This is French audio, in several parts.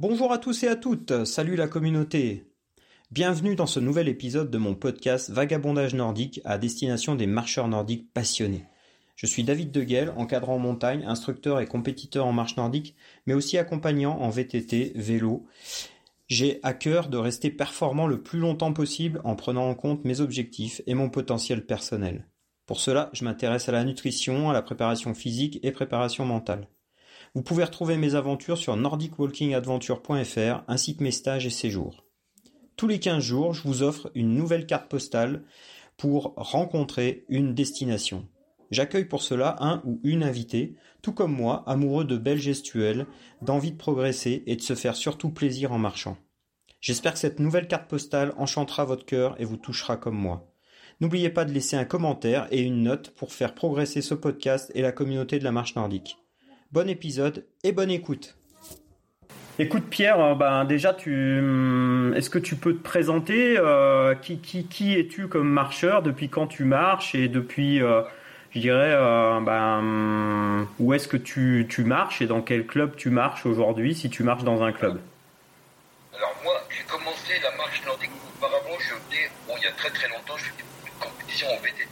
Bonjour à tous et à toutes, salut la communauté. Bienvenue dans ce nouvel épisode de mon podcast Vagabondage nordique à destination des marcheurs nordiques passionnés. Je suis David Deguel, encadrant en montagne, instructeur et compétiteur en marche nordique, mais aussi accompagnant en VTT, vélo. J'ai à cœur de rester performant le plus longtemps possible en prenant en compte mes objectifs et mon potentiel personnel. Pour cela, je m'intéresse à la nutrition, à la préparation physique et préparation mentale. Vous pouvez retrouver mes aventures sur nordicwalkingadventure.fr ainsi que mes stages et séjours. Tous les 15 jours, je vous offre une nouvelle carte postale pour rencontrer une destination. J'accueille pour cela un ou une invitée, tout comme moi, amoureux de belles gestuelles, d'envie de progresser et de se faire surtout plaisir en marchant. J'espère que cette nouvelle carte postale enchantera votre cœur et vous touchera comme moi. N'oubliez pas de laisser un commentaire et une note pour faire progresser ce podcast et la communauté de la marche nordique. Bon épisode et bonne écoute. Écoute Pierre, euh, ben déjà tu, hum, est-ce que tu peux te présenter euh, qui, qui, qui es-tu comme marcheur Depuis quand tu marches et depuis, euh, je dirais, ben, hum, où est-ce que tu, tu marches et dans quel club tu marches aujourd'hui si tu marches dans un club? Alors moi, j'ai commencé la marche nordique auparavant. Je venais, bon, il y a très très longtemps, je faisais beaucoup de compétitions en VTT.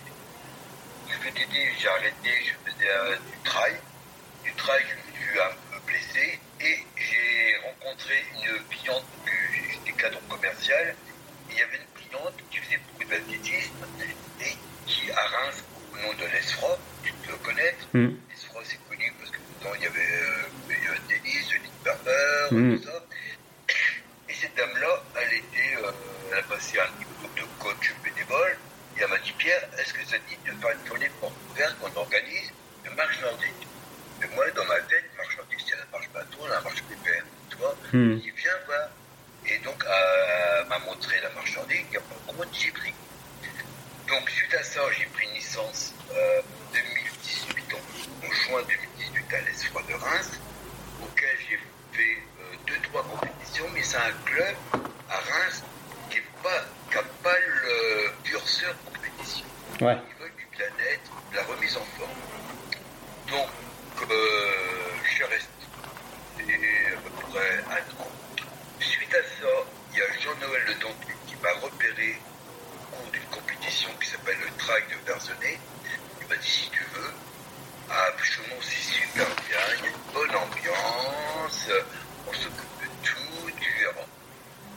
Le VTT, j'ai arrêté, je faisais du trail. Du trail, je me suis un peu blessé et j'ai rencontré une cliente, j'étais cadre commercial, et il y avait une cliente qui faisait beaucoup d'athlétisme et qui, à Reims, au nom de l'ESFRA, tu peux le connaître, Mm. l'ESFRA c'est connu parce que dedans il y avait euh, Denise, Nick Barber, Mm. tout ça. Et cette dame-là, elle était, euh, elle a passé un niveau de coach bénévole, et elle m'a dit, Pierre, est-ce que ça te dit de faire une tournée pour faire qu'on organise une marche nordique Mais moi, dans ma tête, nordique, c'est la marche bateau, la marche pépère, tu vois Hmm. Il viens voir. Et donc, euh, elle m'a montré la marche nordique, et par contre, j'ai pris. Donc, suite à ça, j'ai pris une licence euh, en 2018, en, en juin 2018 à l'ESFRA de Reims, auquel j'ai fait euh, deux, trois compétitions, mais c'est un club à Reims qui n'a pas, qui a pas le curseur compétition. Ouais. Ils veulent du bien-être, de la remise en forme. Donc, euh, je suis resté à peu. Suite à ça, il y a Jean-Noël Le Dentu qui m'a repéré au cours d'une compétition qui s'appelle le Trail de Verzenay. Il m'a dit si tu veux, à Chaumont c'est super bien, il y a une bonne ambiance, on s'occupe de tout, tu verras.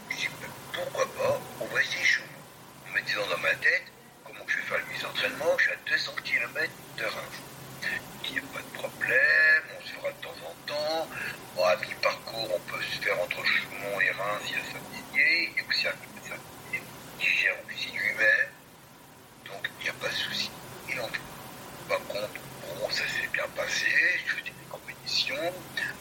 Je dis ben, pourquoi pas, on va essayer Chaumont. On m'a dit dans ma tête, comment je vais faire le mise entraînement, je suis à 200 km de Reims. Il n'y a pas de problème, on se fera de temps en temps. Bon, à mi-parcours, on peut se faire entre Chaumont et Reims, il y a Saint-Didier, il y a aussi un peu Saint-Didier qui gère aussi lui-même. Donc, il n'y a pas de souci. Et en par contre, bon, ça s'est bien passé, je faisais des compétitions,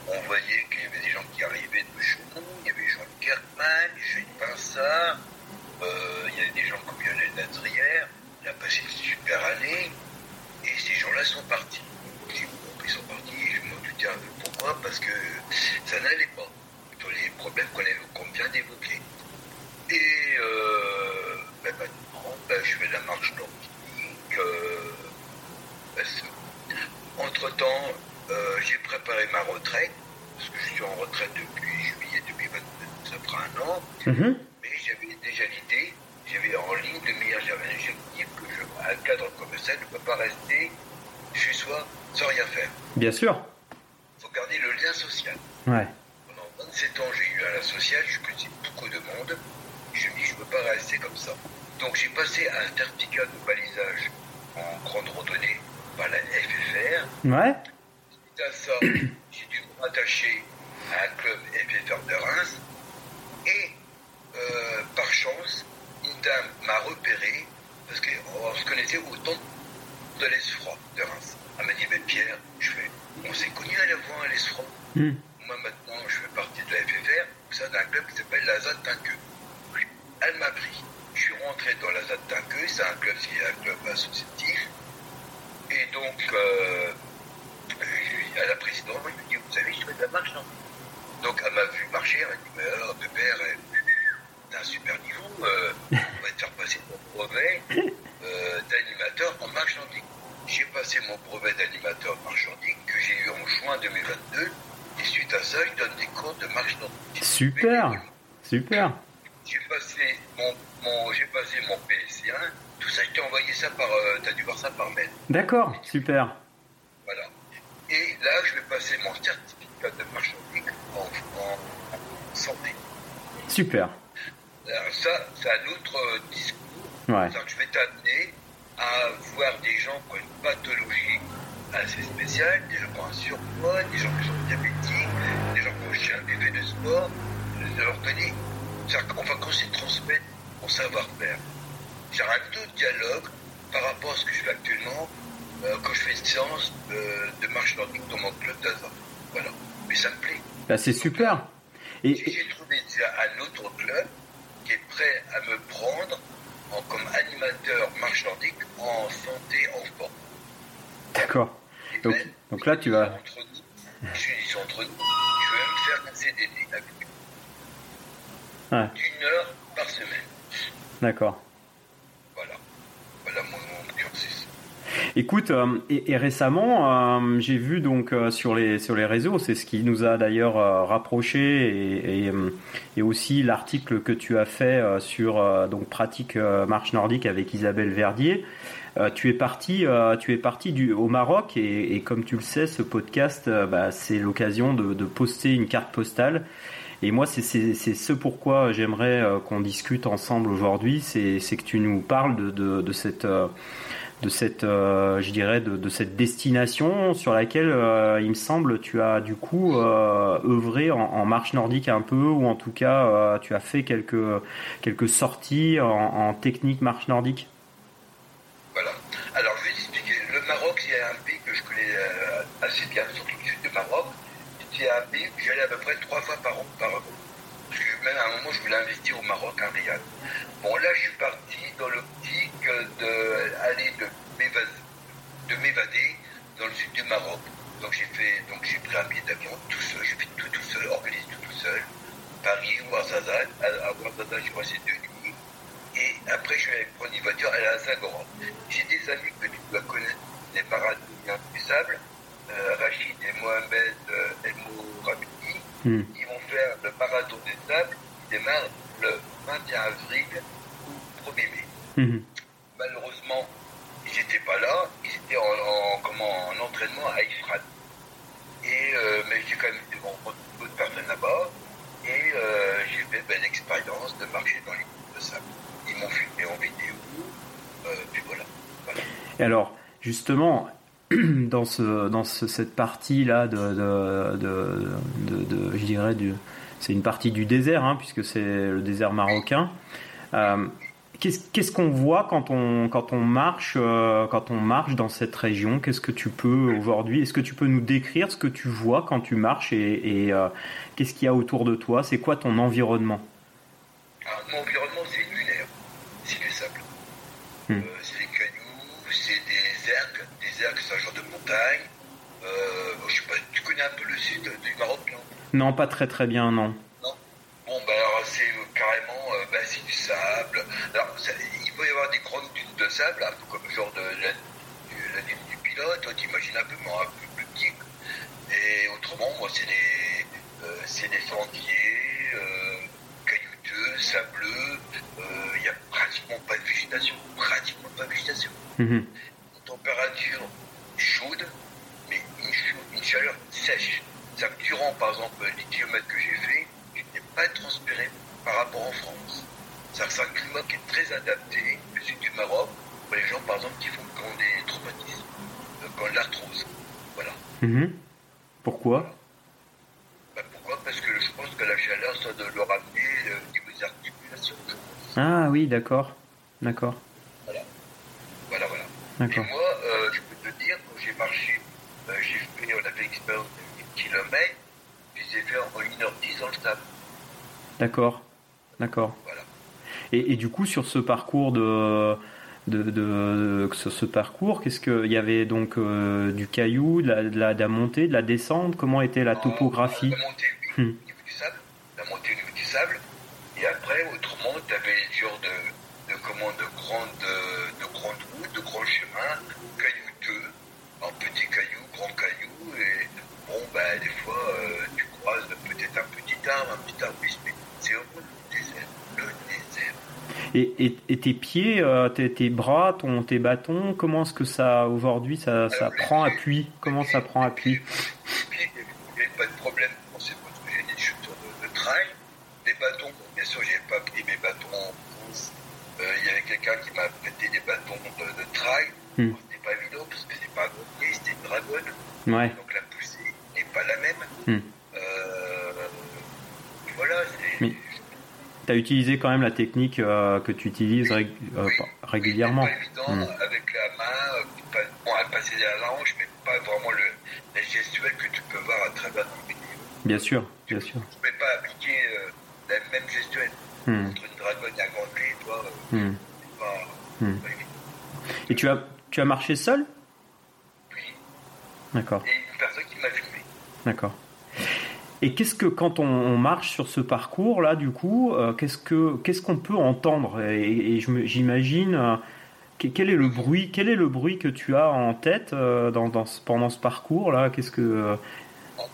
on voyait qu'il y avait des gens qui arrivaient de Chaumont, il y avait Jean Kerkman, Jean Pinsard, euh, il y avait des gens comme Lionel Nadrière, il a passé une super année, et ces gens-là sont partis. J'ai dit, bon, ils sont partis, je me doutais un peu pourquoi, parce que ça n'allait pas, sur les problèmes qu'on est- qu'on vient d'évoquer. Et euh, ben maintenant, ben, je fais de la marche nordique. Euh, ben, c'est- Entre-temps, euh, j'ai préparé ma retraite, parce que je suis en retraite depuis juillet 2022, ça fera un an, Mhm. mais j'avais déjà l'idée, j'avais en ligne de mire, j'avais un objectif que je, un cadre comme ça ne peut pas rester chez soi sans rien faire. Bien sûr. Il faut garder le lien social. Ouais. Pendant 27 ans, j'ai eu un lien social, je connaissais beaucoup de monde. Je me dis, je ne peux pas rester comme ça. Donc j'ai passé un certificat de balisage en grande randonnée par la FFR. Ouais. Suite à ça, j'ai dû me rattacher à un club FFR de Reims. Et euh, par chance, une dame m'a repéré parce qu'on se connaissait au temps de l'ESFRA de Reims. Elle m'a dit, mais Pierre, je fais, on s'est connus à l'avant à l'ESFRA. Hmm. Moi maintenant, je fais partie de la FFR, sein d'un club qui s'appelle la ZAD Tinqueux. Elle m'a pris. Je suis rentré dans la ZAD Tinqueux, c'est un club, c'est un club associatif. Et donc, euh, euh, à la présidente, lui ai dit, vous savez, je fais de la marche, non? Donc elle m'a vu marcher, elle m'a dit, mais alors, Pépère, euh, t'as un super niveau, euh, on va te faire passer ton brevet euh, d'animateur en marche nordique. J'ai passé mon brevet d'animateur nordique que j'ai eu en juin 2022 Et suite à ça, je donne des cours de marche nordique. Super, super. J'ai passé mon, mon j'ai passé mon PSC1. Tout ça, je t'ai envoyé ça par, euh, t'as dû voir ça par mail. D'accord, super. Voilà. Et là, je vais passer mon certificat de marche nordique en, en, en santé. Super. Alors ça, c'est un autre euh, discours. Ouais. Que je vais t'amener à voir des gens qui ont une pathologie assez spéciale, des gens qui ont un surpoids, des gens qui sont diabétiques, des gens qui ont jamais fait de sport, de leur donner, qu'on va commencer à transmettre mon savoir-faire. J'ai un autre dialogue par rapport à ce que je fais actuellement euh, quand je fais une séance de, de marche nordique dans mon club d'Azar. Voilà. Mais ça me plaît. Bah, c'est super. Et, j'ai trouvé déjà un autre club qui est prêt à me prendre en, comme animateur marche nordique en santé en sport. d'accord. Donc- même, donc là, tu vas- Entre nous, je suis entre nous. Je vais me faire un CDD avec. Ouais. D'une heure par semaine. D'accord. Voilà. Voilà mon. Écoute, euh, et, et récemment, euh, j'ai vu donc euh, sur les sur les réseaux, c'est ce qui nous a d'ailleurs euh, rapprochés et, et, euh, et aussi l'article que tu as fait euh, sur donc pratique marche nordique avec Isabelle Verdier. Tu es parti, tu es parti du, au Maroc et, comme tu le sais, ce podcast, bah, c'est l'occasion de, de poster une carte postale. Et moi, c'est ce pourquoi j'aimerais qu'on discute ensemble aujourd'hui, c'est que tu nous parles de, de, de cette de cette, euh, je dirais, de, cette destination sur laquelle, euh, il me semble, tu as du coup euh, œuvré en, marche nordique un peu, ou en tout cas, tu as fait quelques quelques sorties en, technique marche nordique? Voilà. Alors, je vais t'expliquer. Le Maroc, c'est un pays que je connais assez bien, surtout le sud du Maroc. C'est un pays où j'allais à peu près trois fois. Par an. Même à un moment, je voulais investir au Maroc, un Riyad. Bon, là, je suis parti dans l'optique d'aller de m'évader, de m'évader dans le sud du Maroc. Donc, j'ai fait, donc j'ai pris un billet d'avion tout seul, j'ai fait tout tout seul, démarre le 21 avril ou 1er mai. Mhm. Malheureusement, ils n'étaient pas là, ils étaient en, en- comment, en entraînement à Ifrane. Et, euh, mais j'ai quand même été rencontré d'autres personnes là-bas et euh, j'ai fait ben, l'expérience de marcher dans les groupes de sable. Ils m'ont filmé en vidéo, euh, puis voilà. voilà. Et alors, justement, dans ce dans ce- cette partie là de de, de, de- de- je dirais du c'est une partie du désert hein, puisque c'est le désert marocain. Euh, Qu'est-ce qu'on voit quand on quand on marche euh, quand on marche dans cette région? Qu'est-ce que tu peux aujourd'hui Est-ce que tu peux nous décrire ce que tu vois quand tu marches et, et, euh, qu'est-ce qu'il y a autour de toi? C'est quoi ton environnement? Alors, mon environnement, c'est lunaire, c'est du sable. Hmm. Euh, c'est des cailloux, c'est des ergues, des ergues, c'est un genre de montagne. Je sais pas, tu connais un peu le sud du Maroc, non? Non, pas très très bien, non. Bon, ben alors c'est euh, carrément, euh, c'est du sable. Alors, ça- il peut y avoir des grandes dunes de sable, un peu comme le genre de la, du- la dune du pilote, toi t'imagines un peu, un peu plus petit. Et autrement, moi, c'est des, euh, c'est des sentiers, euh, caillouteux, sableux. Euh, Il n'y a pratiquement pas de végétation, pratiquement pas de végétation. Mhm. Une température chaude, mais une, chau- une chaleur sèche. Ça que durant, par exemple, les kilomètres que j'ai fait, je n'ai pas transpiré par rapport en France. C'est-à-dire c'est un climat qui est très adapté, le sud du Maroc, pour les gens, par exemple, qui font qui ont des traumatismes, euh, qui ont de l'arthrose. Voilà. Mhm. Pourquoi? Ben, pourquoi? Parce que je pense que la chaleur, ça doit leur amener euh, au niveau des articulations. Ah oui, d'accord, d'accord, Voilà, voilà. Et d'accord. moi, euh, je peux te dire, quand j'ai marché, euh, j'ai fait, on a fait l'expérience de 10 km, ai fait en 1h10 dans le sable. D'accord, d'accord. Voilà. Et, et du coup, sur ce parcours de, de, de- sur ce parcours, qu'est-ce que il y avait donc euh, du caillou, de la, de la, de la montée, de la descente? Comment était la topographie? La montée, oui, niveau du sable. La montée au niveau du sable. Et après, autrement, tu avais des genres de, de, comment, de, grandes, de grandes routes, de grands chemins, caillouteux, en petits cailloux, grands cailloux. Et bon, ben, des fois, euh, tu crois croise peut-être un petit arbre, un petit arbre, mais c'est au bout du désert, le désert. Et, et, et tes pieds, euh, tes, tes, bras, ton, tes bâtons, comment est-ce que ça aujourd'hui ça, ça prend appui? Comment ça prend appui? il n'y avait pas de problème. C'est parce que j'ai des chutes de, de trail. Les bâtons, bien sûr, j'ai pas pris mes bâtons en bronze. Euh, il y avait quelqu'un qui m'a prêté des bâtons de, de trail. Hmm. C'était pas évident parce que c'est pas un gros c'était une dragonne. Ouais. Donc la poussée n'est pas la même. Hmm. Euh, voilà, c'est. Mais tu as utilisé quand même la technique euh, que tu utilises euh, oui, régulièrement. Oui, c'est pas évident Hmm. avec la main, pas, bon, à passer derrière la hanche, mais pas vraiment le, la gestuelle que tu peux voir à travers une vidéo. Bien sûr, bien Tu sûr. ne peux pas appliquer euh, la même gestuelle entre une dragonne et un gantelet, toi, c'est pas, pas évident. Et tu as, tu as marché seul? Oui. D'accord, Et une personne qui m'a filmé. d'accord. Et qu'est-ce que quand on, marche sur ce parcours là, du coup, euh, qu'est-ce que qu'est-ce qu'on peut entendre? Et, j'imagine euh, que- quel est le bruit, quel est le bruit que tu as en tête euh, pendant ce parcours là Qu'est-ce que En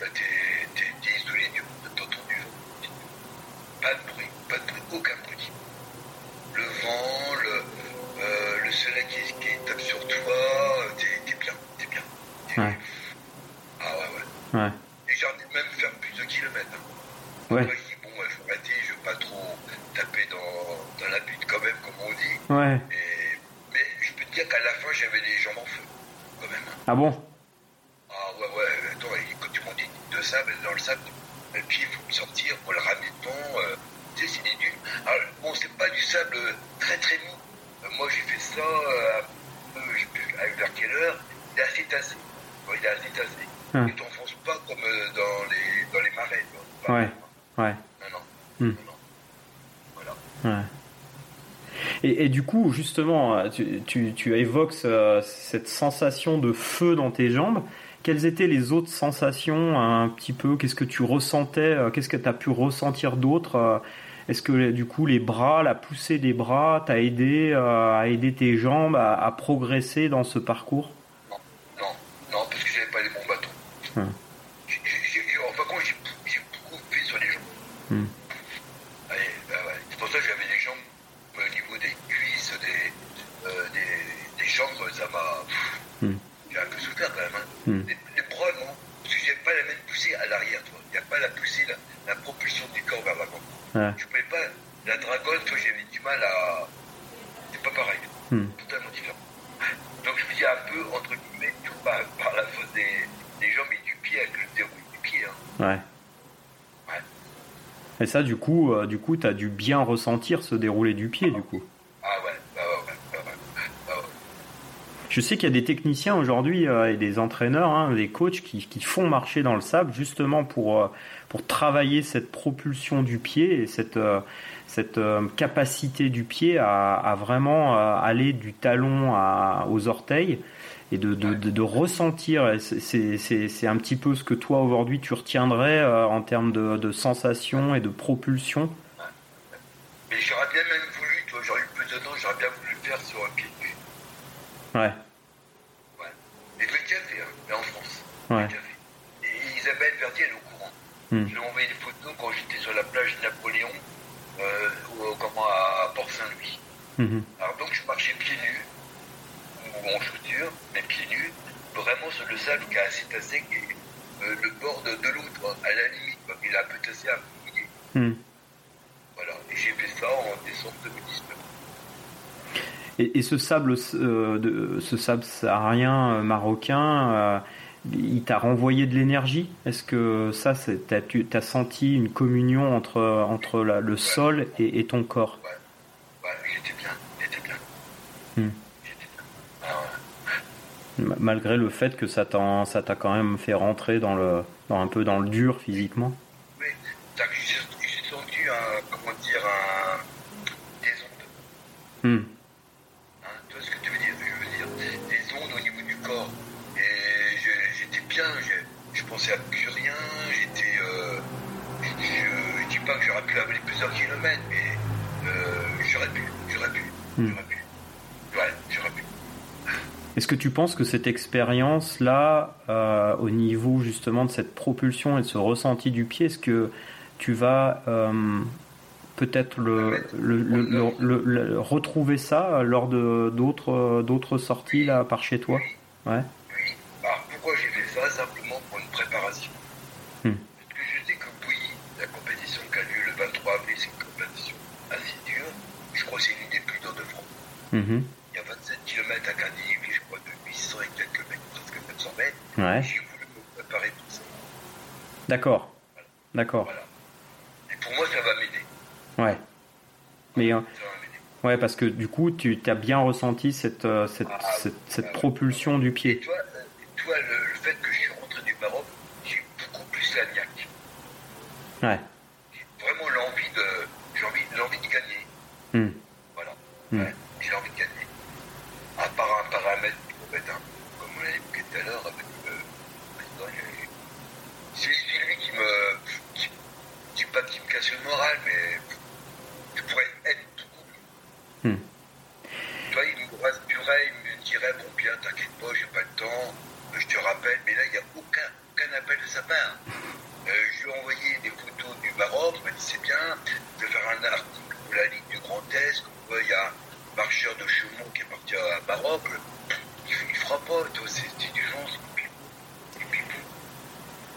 Ouais. Je dis, bon, ouais, faut arrêter, je veux pas trop taper dans, dans la butte quand même, comme on dit. ouais. Et, mais je peux te dire qu'à la fin, j'avais les jambes en feu, quand même. Ah bon Ah ouais, ouais, attends, et quand tu montes des de sable, dans le sable, et puis il faut le sortir pour le ramener dedans. Euh, tu sais, c'est des dunes. Alors, bon, c'est pas du sable euh, très très mou. Euh, moi, j'ai fait ça, euh, un peu, je sais plus avec vers quelle heure, il est assez tassé. Ouais, il est assez tassé. Hum. Tu t'enfonces pas comme euh, dans, les, dans les marais. quoi. Pas- Ouais. Ouais. Non, non. Hum. non, non. Voilà. Ouais. Et, et du coup, justement, euh, tu, tu, tu évoques ce- cette sensation de feu dans tes jambes. Quelles étaient les autres sensations un petit peu? Qu'est-ce que tu ressentais euh, Qu'est-ce que tu as pu ressentir d'autre euh, Est-ce que du coup les bras, la poussée des bras t'a aidé euh, à aider tes jambes à, à progresser dans ce parcours? Non, non, non, parce que j'avais pas les bons bâtons. Hum. J'ai- j'ai- j'ai- En fin de compte, j'ai j'ai beaucoup fait sur les jambes. Hum. Allez, bah ouais. C'est pour ça que j'avais les jambes euh, au niveau des cuisses, des, euh, des, des jambes, ça m'a. pff, Hmm. J'ai un peu souffert quand même. Hein. Hmm. Les, les bras, non. Parce que j'ai pas la même poussée à l'arrière, toi. Il n'y a pas la poussée, la, la propulsion du corps vers l'avant. Ouais. Je pouvais pas. La dragonne, toi, j'avais du mal à. C'est pas pareil. Hmm. Totalement différent. Donc je faisais un peu, entre guillemets, tout par, par la faute des, des jambes et du pied avec le déroulé du pied. Hein. Ouais. Ouais. Et ça, du coup, euh, du coup, t'as dû bien ressentir ce déroulé du pied, du coup. Ah ouais, bah ouais, bah ouais, ouais. Je sais qu'il y a des techniciens aujourd'hui euh, et des entraîneurs, hein, des coachs qui, qui font marcher dans le sable justement pour, euh, pour travailler cette propulsion du pied et cette, euh, cette capacité du pied à, à vraiment aller du talon à, aux orteils et de, de, de, de ressentir. C'est- un petit peu ce que toi aujourd'hui tu retiendrais euh, en termes de, de sensations et de propulsion. Mais j'aurais bien même voulu, toi, j'aurais eu plus de temps, j'aurais bien voulu le faire sur un pied nu. Ouais, Ouais. Et je l'ai déjà fait, hein, mais en France. Ouais. l'ai déjà fait. Et Isabelle Verdier, elle est au courant. Je lui ai envoyé des photos quand j'étais sur la plage de Napoléon, euh, ou, comment, à Port-Saint-Louis. Mhm. Alors donc je marchais pieds nus, ou en chaussures, mais pieds nus, vraiment sur le sable qui est assez tassé, qui est euh, le bord de, de l'eau, toi, à la limite, quoi. il est un peu tassé, mouillé. Mhm. Voilà, et j'ai fait ça en décembre 2019. Et, et ce sable, euh, de, ce sable saharien euh, marocain, euh, il t'a renvoyé de l'énergie? Est-ce que ça, t'as, as senti une communion entre, entre la- le sol et, et ton corps? Ouais, j'étais bien, j'étais bien. Hmm. J'étais bien. Ah ouais. Ma- Malgré le fait que ça, t'a quand même fait rentrer dans le, dans un peu dans le dur physiquement Oui, j'ai senti un, comment dire, un, des ondes. Hmm. Hein, tu vois ce que tu veux dire Je veux dire, des ondes au niveau du corps. Et j'étais bien, je, pensais à plus rien, j'étais. Euh, je, dis pas que j'aurais pu aller plusieurs kilomètres, mais euh, j'aurais pu, j'aurais pu, Hmm. j'aurais pu. Est-ce que tu penses que cette expérience-là, euh, au niveau justement de cette propulsion et de ce ressenti du pied, est-ce que tu vas euh, peut-être le, le, retrouver ça lors de d'autres d'autres sorties là par chez toi? Ouais. Oui. Alors pourquoi j'ai fait ça? Simplement pour une préparation. Hmm. Parce que je sais que Bouilly, la compétition qui a lieu le 23 avril, c'est une compétition assez dure. Je crois que c'est l'une des plus dures de France. Mm-hmm. Ouais. Préparer ça. D'accord. D'accord. Voilà. Et pour moi, ça va m'aider. Ouais. Mais, euh, ouais, parce que du coup, tu as bien ressenti cette, euh, cette, ah, cette, cette propulsion du pied. Et toi, toi le, le, fait que je suis rentré du Maroc, j'ai beaucoup plus la niaque. Ouais. J'ai vraiment l'envie de, j'ai envie, l'envie de gagner. Mmh. Voilà. Mmh. Ouais, j'ai envie de gagner. À part un paramètre qui peut être un, comme on l'a évoqué tout à l'heure, avec c'est lui qui me. Qui, dis pas qui me casse le moral, mais je pourrais être tout court. Hmm. Toi, il me rassurait, il me dirait Bon, bien, t'inquiète pas, j'ai pas le temps, je te rappelle, mais là, il n'y a aucun, aucun appel de sa part. Euh, je lui ai envoyé des photos du Maroc, il m'a dit C'est bien, je vais faire un article pour la Ligue du Grand Est, il y a un marcheur de Chaumont qui est parti à Maroc, il, il fera pas, c'est du genre,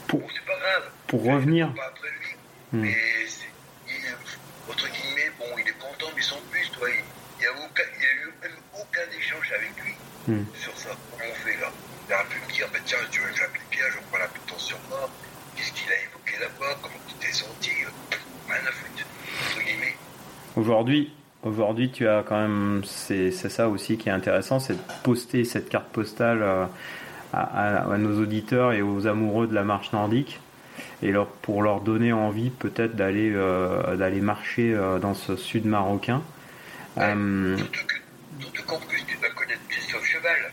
pour, pour revenir. Hmm. Mais entre guillemets, bon, il est content, mais sans plus, toi, il n'y a, aucun, il y a eu même aucun échange avec hmm. sur ça. Comment on fait là Il a un peu me dire, bah, tiens, tu veux que j'applique je prends la putain sur moi. Qu'est-ce qu'il a évoqué là-bas Comment tu t'es senti Rien à foutre, entre guillemets. Aujourd'hui, Aujourd'hui, tu as quand même, c'est ça aussi qui est intéressant, c'est de poster cette carte postale euh, à, nos auditeurs et aux amoureux de la marche nordique et leur, pour leur donner envie peut-être d'aller euh, d'aller marcher euh, dans ce sud marocain. Euh, surtout, qu'en plus tu dois connaître Christophe Cheval.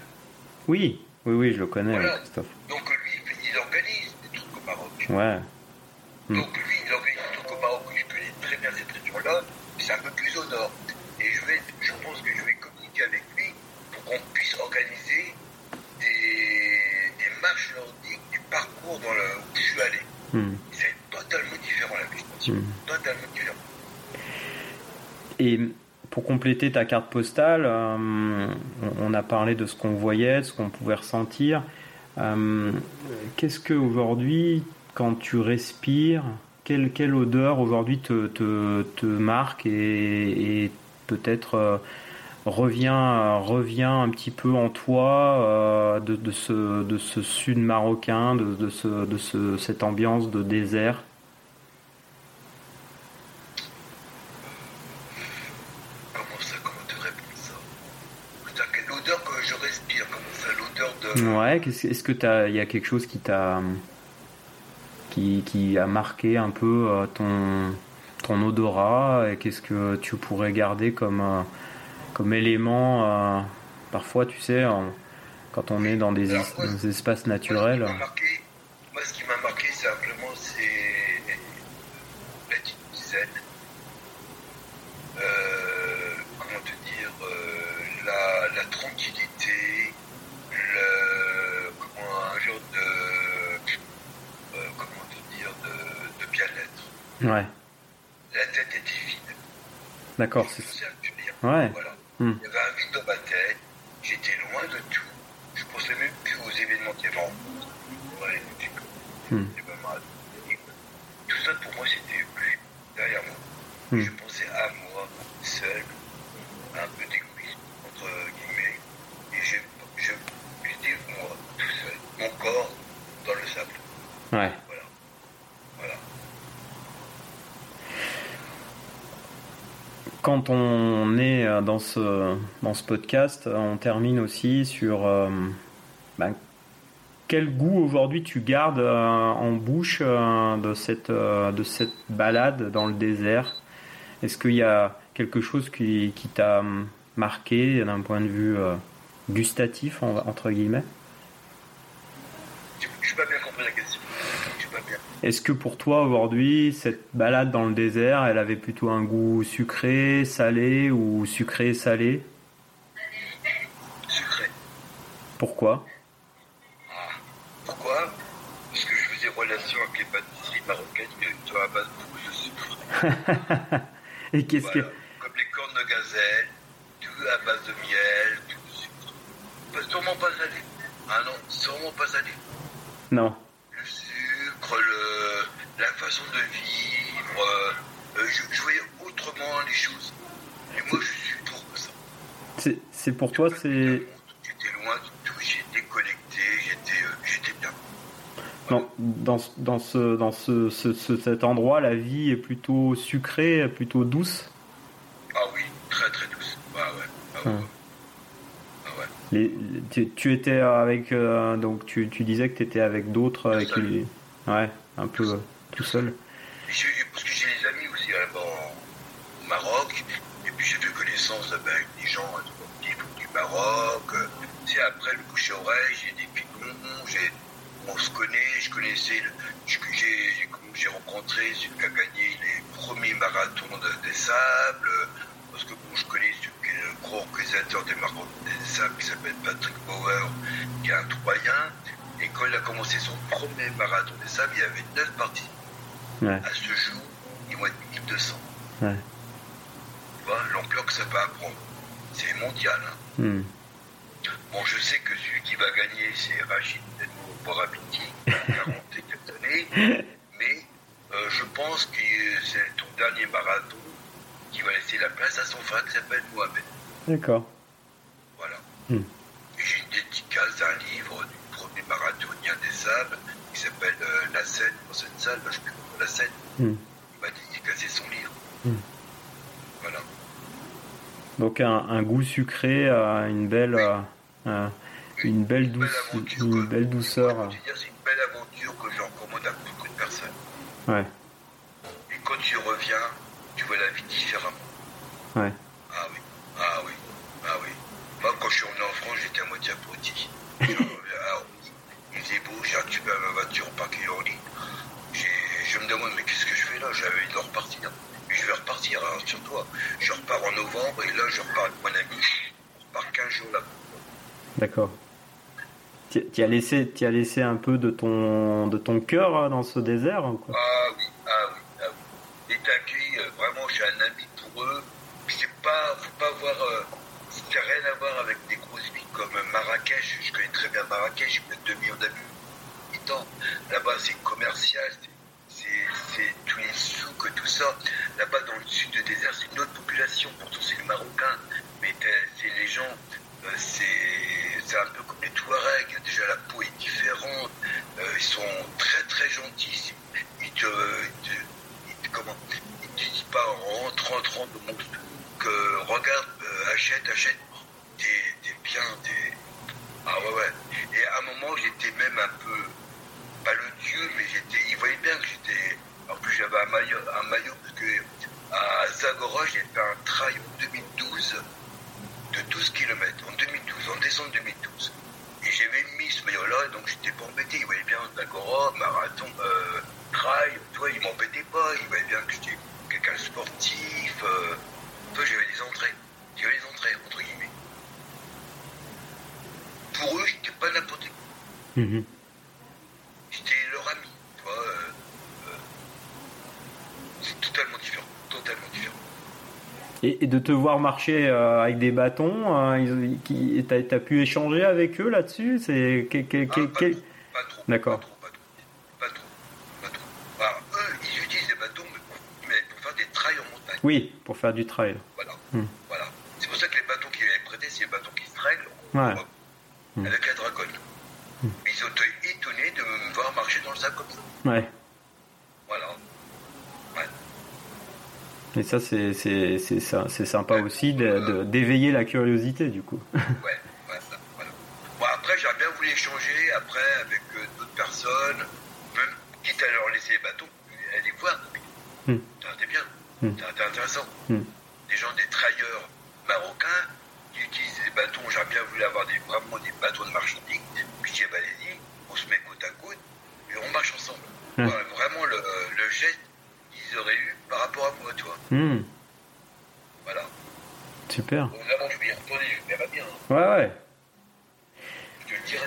Oui, oui, oui, je le connais, Christophe. Donc lui, il organise des trucs au Maroc. Ouais. Hmm. Donc lui, il organise des trucs au Maroc. Je connais très bien cette région-là, mais c'est un peu plus au nord. Et je, vais, je pense que je vais communiquer avec lui pour qu'on puisse organiser marche nordique, du parcours dans le, où je suis allé. Hmm. C'est totalement différent la végétation. Hmm. Totalement différent. Et pour compléter ta carte postale, euh, on a parlé de ce qu'on voyait, de ce qu'on pouvait ressentir. Euh, qu'est-ce que aujourd'hui, quand tu respires, quelle, quelle odeur aujourd'hui te, te, te, marque et, peut-être euh, revient, revient un petit peu en toi de, de, ce, de ce sud marocain, de, de, ce, de ce, cette ambiance de désert Comment ça, comment te répondre ça L'odeur que je respire, comment ça, Ouais, est-ce que il y a quelque chose qui t'a... Qui, qui, a marqué un peu euh, ton, ton odorat et qu'est-ce que tu pourrais garder comme... Euh, comme élément, euh, parfois, tu sais, quand on est dans des, espaces naturels? Moi, ce qui m'a marqué, simplement, c'est Ouais. La tête était vide. D'accord. C'est Ouais. Voilà. Hmm. Il y avait un vide dans ma tête, j'étais loin de tout, je pensais même plus aux événements qui avaient en cours. Ouais. Tout ça pour moi c'était plus derrière moi. Hmm. Je pensais à moi, seul, un peu d'égoïsme, entre guillemets, et je, je, j'étais moi, tout seul, mon corps dans le sable. Ouais. quand on est euh, dans ce, dans ce podcast, euh, on termine aussi sur euh, ben, quel goût aujourd'hui tu gardes en bouche de, cette, de balade dans le désert? Est-ce qu'il y a quelque chose qui, qui t'a marqué d'un point de vue gustatif, entre guillemets? Je n'ai pas bien compris la question. Est-ce que pour toi aujourd'hui, cette balade dans le désert, elle avait plutôt un goût sucré, salé ou sucré, salé? Sucré. Pourquoi? Ah, Pourquoi? Parce que je faisais relation avec les pâtisseries marocaines sur la base de de sucre. Et qu'est-ce que. Comme les cornes de gazelle, tout à base de miel, tout de sucre. Pas, sûrement pas salé. Ah non, sûrement pas salé. Non. Le sucre, le, la façon de vivre. Euh, voyais autrement les choses. Et moi, je suis pour ça. C'est pour toi, c'est. Non, dans, dans, ce, dans ce, cet endroit, la vie est plutôt sucrée, plutôt douce Ah oui, très très douce. Ah ouais. Ah ouais. Ah ouais. Les, tu, tu, étais avec. Euh, donc tu, tu, disais que tu étais avec d'autres. Ouais, un peu euh, tout seul. Parce que j'ai des amis aussi là-bas au Maroc. Et puis j'ai fait connaissance avec des gens du, du Maroc. C'est après le bouche-oreille, j'ai des pigons, j'ai on se connaît, je connaissais, j'ai rencontré celui qui a gagné les premiers marathons des sables, parce que bon, je connais qui organisateur des marathons des sables, qui s'appelle Patrick Bauer, qui est un Troyen, et quand il a commencé son premier marathon des sables, il y avait 9 parties. À ce jour, ils vont être 1200. Ouais. Tu vois, l'ampleur que ça va prendre. C'est mondial. Hein. Hmm. Bon, je sais que celui qui va gagner, c'est Rachid Borabiti, 40 et quelques années, mais euh, je pense que c'est ton dernier marathon qui va laisser la place à son frère qui s'appelle Mohamed. D'accord. Voilà. Hmm. J'ai une dédicace d'un livre du premier marathonien des sables qui s'appelle euh, La Seine, dans cette salle, je sais La Seine. Hmm. Il m'a dédicacé son livre. Hmm. Voilà. Donc un, un, goût sucré, euh, une belle... Euh, une belle, douce, une belle douceur. C'est une belle aventure que j'en recommande à beaucoup de personnes. Ouais. Et quand tu reviens, tu vois la vie différemment. Ouais. Ah oui, ah oui, ah oui. Moi, quand je suis revenu en France, j'étais à moitié apprenti. il faisait beau, j'ai récupéré ma voiture parquée en ligne. Je me demande, mais qu'est-ce que je fais là J'avais envie de repartir. Je vais repartir, hein, sur toi. Je repars en novembre et là, je repars avec mon ami. On repart 15 jours là. D'accord. Tu as laissé, as laissé un peu de ton, de ton cœur euh, dans ce désert quoi? Ah oui, ah Dans le sud du désert, c'est une autre population. Pourtant, c'est les Marocains. Mais c'est les gens c'est un peu comme les Touaregs. Déjà, la peau est différente. Euh, ils sont très très gentils. Ils te, comment, ils te disent pas rentre, rentre, rentre, que regarde, euh, achète, achète. T'es bien, t'es. Ah ouais, ouais. Et à un moment, j'étais même un peu, pas le dieu, mais j'étais, ils voyaient bien que j'étais. En plus, j'avais un maillot, un maillot parce que à Zagora, j'ai fait un trail en 2012 de 12 km en 2012, en décembre 2012. Et j'avais mis ce maillot-là, donc j'étais pas embêté. Ils voyaient bien Agora, marathon, euh, trail, toi, ils m'embêtaient pas. Ils voyaient bien que j'étais quelqu'un de sportif. Euh, toi, j'avais des entrées. J'avais des entrées, entre guillemets. Pour eux, j'étais pas n'importe qui. Mm J'étais leur ami, toi. Euh, euh, c'est totalement différent, totalement différent. Et, de te voir marcher euh, avec des bâtons, euh, t'as as pu échanger avec eux là-dessus? C'est ah, pas, trop, D'accord. Pas trop, pas trop, Alors, eux, ils utilisent des bâtons, mais pour faire des trails en montagne. Oui, pour faire du trail. Voilà. Hmm. voilà. C'est pour ça que les bâtons qu'ils avaient prêtés, c'est les bâtons qui se règlent ouais. Hmm. avec la dragonne. Hmm. Ils ont été étonnés de me voir marcher dans le sac comme ça. Ouais. Et ça, c'est sympa aussi d'éveiller la curiosité, du coup. ouais, ouais, ça, voilà. Bon, après, j'aurais bien voulu échanger après avec euh, d'autres personnes, même quitte à leur laisser les bâtons, aller voir. Hmm. C'était bien, hmm. c'était intéressant. Hmm. Des gens, des trailleurs marocains qui utilisent des bâtons, j'aurais bien voulu avoir des bâtons de marchandises. Puis j'ai bah, allez-y, on se met côte à côte et on marche ensemble. vraiment, le, le geste qu'ils auraient eu par rapport Hmm. Voilà. Super. Je je bien. Hein. Ouais, ouais. Parce que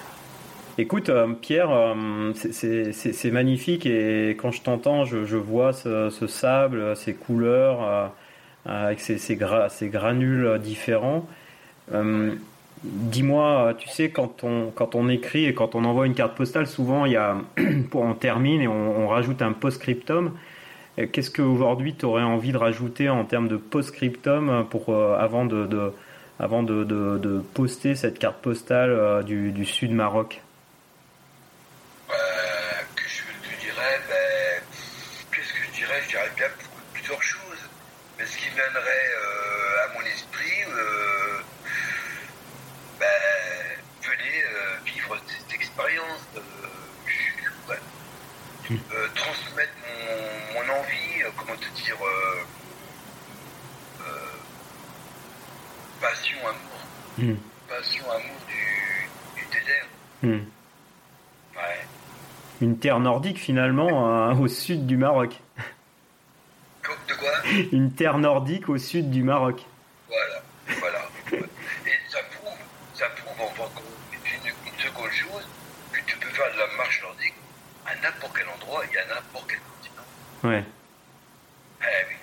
Écoute, euh, Pierre, euh, c'est magnifique et quand je t'entends, je, vois ce, sable, ces couleurs, euh, avec ces, ces, granules différents. Dis-moi, tu sais, quand on, quand on écrit et quand on envoie une carte postale, souvent il y a, on termine et on, rajoute un post-scriptum. Qu'est-ce qu'aujourd'hui tu aurais envie de rajouter en termes de post-scriptum avant, de, avant de, poster cette carte postale du, du sud Maroc viendrait euh, à mon esprit, euh, ben, venez euh, vivre cette expérience, hmm. transmettre mon, envie, comment te dire, passion, amour, hmm. passion, amour du, Hmm. Ouais. Une terre nordique finalement au sud du Maroc. Une terre nordique au sud du Maroc. Voilà, voilà. Et ça prouve, ça prouve encore une, une seconde chose, que tu peux faire de la marche nordique à n'importe quel endroit et à n'importe quel continent. Ouais. Eh oui.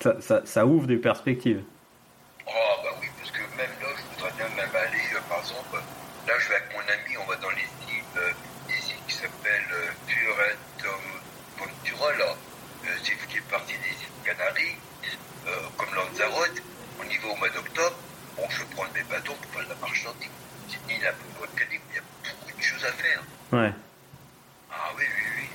Ça, ça, ça ouvre des perspectives. Oh bah oui, parce que même là, je voudrais bien même aller, euh, par exemple, là je vais avec mon ami, on va dans les îles, euh, des îles qui s'appellent euh, Ventura, là. Euh, c'est ce qui est parti des îles Canaries, euh, comme Lanzarote, on y va au mois d'octobre, bon, je prends mes bateaux pour faire de la marche nordique. C'est une île un peu volcanique, il y a beaucoup de choses à faire. Ouais. Ah oui, oui, oui.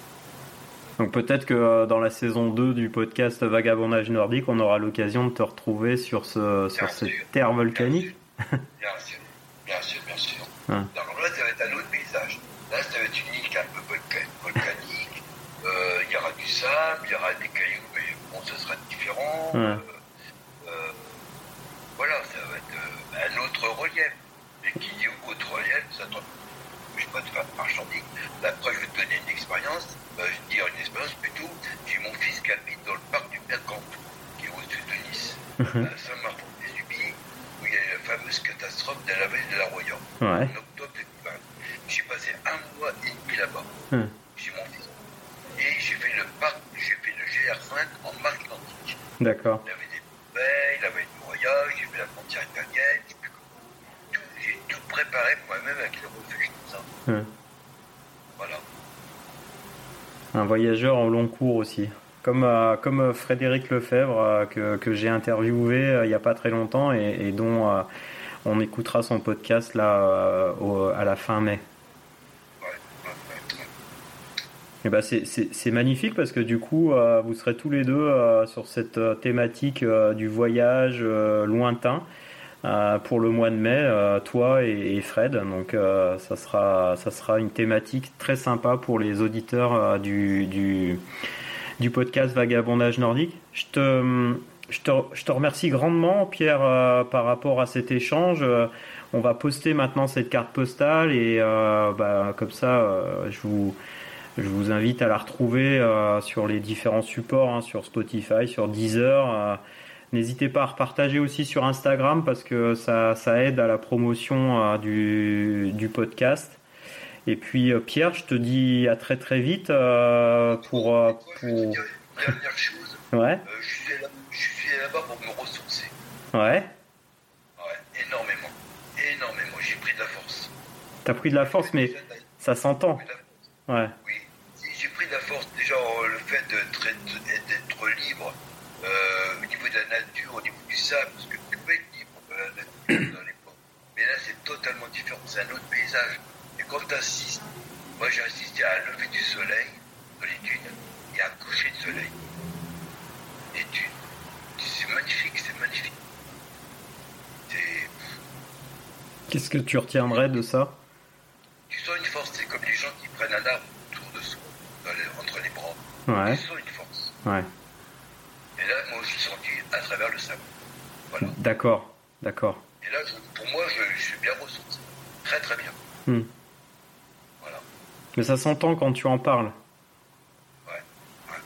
Donc peut-être que euh, dans la saison 2 du podcast Vagabondage nordique, on aura l'occasion de te retrouver sur, ce, sur cette terre volcanique. Bien sûr, bien sûr, bien sûr. Sûr. Alors là, ça va être un autre paysage. Là, ça va être une île un peu volcanique. Euh, il y aura du sable, il y aura des cailloux ce sera différent euh, voilà, ça va être euh, un autre relief. Et qui dit autre relief, ça ne je pas de faire marchandique. Après, je vais te donner une expérience, je vais te dire une expérience plutôt. J'ai mon fils qui habite dans le parc du Mercantour, qui est au sud de Nice, mhm. à Saint-Martin-des-Ubiers, où il y a la fameuse catastrophe de la vallée de la Royan, en octobre 2020. J'ai passé un mois et demi là-bas. Mhm. J'ai mon fils. Et j'ai fait le parc, j'ai fait le GR5 en marque identique. D'accord. Il avait des poubelles, il avait une voyage, j'ai fait la frontière italienne, j'ai tout préparé moi-même avec les refuges, tout ça. Voilà. Un voyageur en long aussi. Comme, euh, comme euh, Frédéric Lefebvre, euh, que, que j'ai interviewé il n'y a pas très longtemps et, et dont on écoutera son podcast là à la fin mai. Eh ben c'est magnifique parce que du coup, vous serez tous les deux sur cette thématique du voyage lointain pour le mois de mai, toi et, Fred. Donc ça, sera, ça sera une thématique très sympa pour les auditeurs du, du, podcast Vagabondage nordique. Je te, je te, je te remercie grandement, Pierre, par rapport à cet échange. on va poster maintenant cette carte postale et bah, comme ça, je vous je vous invite à la retrouver euh, sur les différents supports, hein, sur Spotify, sur Deezer. Euh, n'hésitez pas à repartager aussi sur Instagram parce que ça, ça aide à la promotion euh, du, du, podcast. Et puis Pierre, je te dis à très très vite pour... pour... Dernière chose, ouais. je suis là-bas pour me ressourcer. Ouais. Ouais, énormément. Énormément. J'ai pris de la force. T'as pris de la force, mais ça s'entend. Ouais la force, déjà le fait d'être libre euh, au niveau de la nature, au niveau du sable, parce que tu peux être libre de la nature dans les ports. Mais là, c'est totalement différent, c'est un autre paysage. Et quand tu assistes, moi j'ai assisté à un lever du soleil dans les dunes et à un coucher de soleil. Et tu, c'est magnifique, c'est magnifique. Qu'est-ce que tu retiendrais de ça? Tu sens une force, c'est comme les gens qui prennent un arbre entre les bras. Ouais. sens une force. Ouais. Et là, moi, je suis senti à travers le sable. Voilà. D'accord, d'accord. Et là, pour moi, je, suis bien ressourcé. Très, très bien. Hmm. Voilà. Mais ça s'entend quand tu en parles. Ouais. ouais.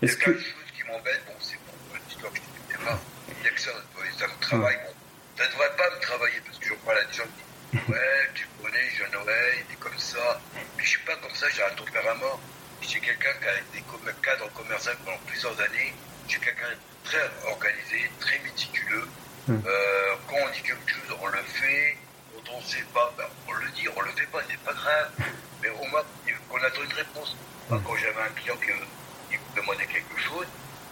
Est-ce que... chose qui m'embête, bon, c'est bon, l'histoire que je te pas. Il y a que ça, ça me travaille. Bon, ça ne devrait pas me travailler parce que je parle à des gens qui disent Ouais, tu connais Noël, il est comme ça ça, j'ai un mort. J'ai quelqu'un qui a été cadre commercial pendant plusieurs années. J'ai quelqu'un de très organisé, très méticuleux. Hmm. Euh, quand on dit quelque chose, on le fait. Quand on ne sait pas, ben, on le dit, on le fait pas, c'est pas grave. Mais au moins, on attend une réponse. Hmm. Quand j'avais un client qui, me demandait quelque chose,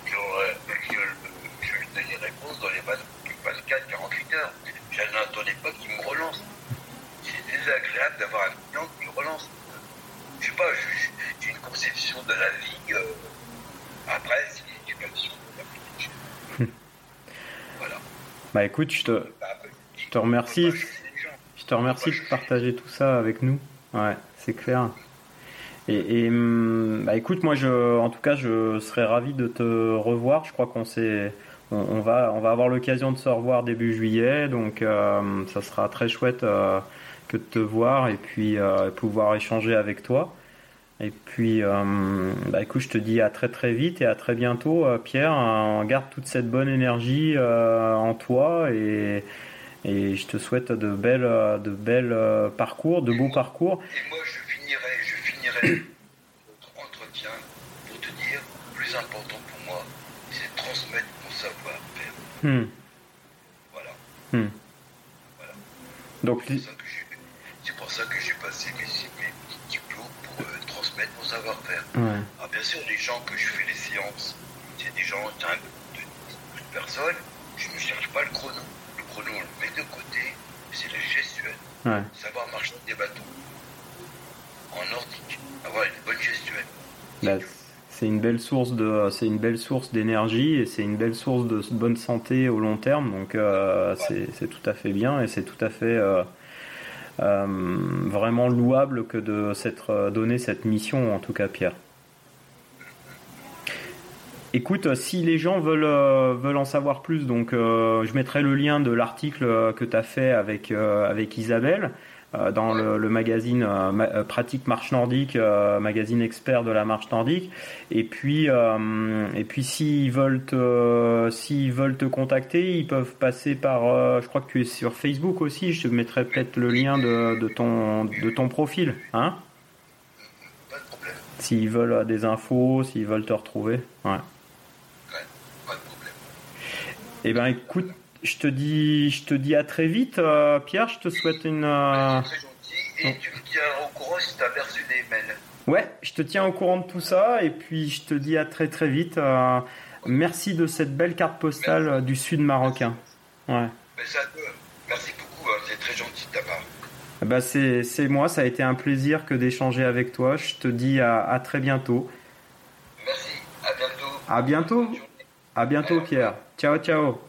je, je, lui donnais une réponse dans les 24, 48 heures. Je n'attendais pas qu'il me relance. C'est désagréable d'avoir un client qui me relance. Je sais pas, j'ai une conception de la vie. Euh, après, l'éducation. voilà. Bah écoute, je te, je te remercie. Je te remercie de partager tout ça avec nous. Ouais, c'est clair. Et, hum, bah écoute, moi, je, en tout cas, je serais ravi de te revoir. Je crois qu'on s'est, on, va, on va avoir l'occasion de se revoir début juillet, donc euh, ça sera très chouette euh, que de te voir et puis euh, pouvoir échanger avec toi. Et puis, bah écoute, je te dis à très très vite et à très bientôt, Pierre. Hein, garde toute cette bonne énergie en toi et, et je te souhaite de belles, de belles parcours, de beaux parcours. Et moi, je finirai, je finirai notre entretien pour te dire, le plus important pour moi, c'est de transmettre Hmm. Voilà. Hmm. voilà. Donc, c'est pour ça que j'ai Ah, bien sûr, les gens que je fais les séances, c'est des gens de, de, personnes. Je ne cherche pas le chrono. Le chrono, on le met de côté. C'est le gestuel. Savoir marcher des bateaux. En nordique. Avoir une bonne gestuelle. Bah, c'est une belle source de c'est une belle source d'énergie et c'est une belle source de bonne santé au long terme donc euh, c'est tout à fait bien et c'est tout à fait euh, euh, vraiment louable que de s'être donné cette mission en tout cas Pierre Écoute, si les gens veulent, veulent en savoir plus, donc je mettrai le lien de l'article que tu as fait avec, avec Isabelle. Euh, dans le, magazine euh, euh, Pratique Marche Nordique, magazine expert de la marche nordique. Et puis, et puis s'ils veulent te, contacter, ils peuvent passer par, je crois que tu es sur Facebook aussi. Je te mettrai peut-être le lien de, de, ton, de ton profil, hein? S'ils veulent des infos, s'ils veulent te retrouver, ouais. ouais pas de problème. Eh ben, écoute. Je te dis, je te dis à très vite, euh, Pierre. Je te souhaite une. Euh... Très gentil. Et tu me tiens au courant si des mails. Ouais, je te tiens au courant de tout ça et puis je te dis à très très vite. Euh, merci de cette belle carte postale du sud marocain. Ouais. merci beaucoup, hein, c'est très gentil de ta part. Bah c'est moi, ça a été un plaisir que d'échanger avec toi. Je te dis à, à, très bientôt. Merci, à bientôt. À bientôt. À bientôt, Pierre. Ciao, ciao.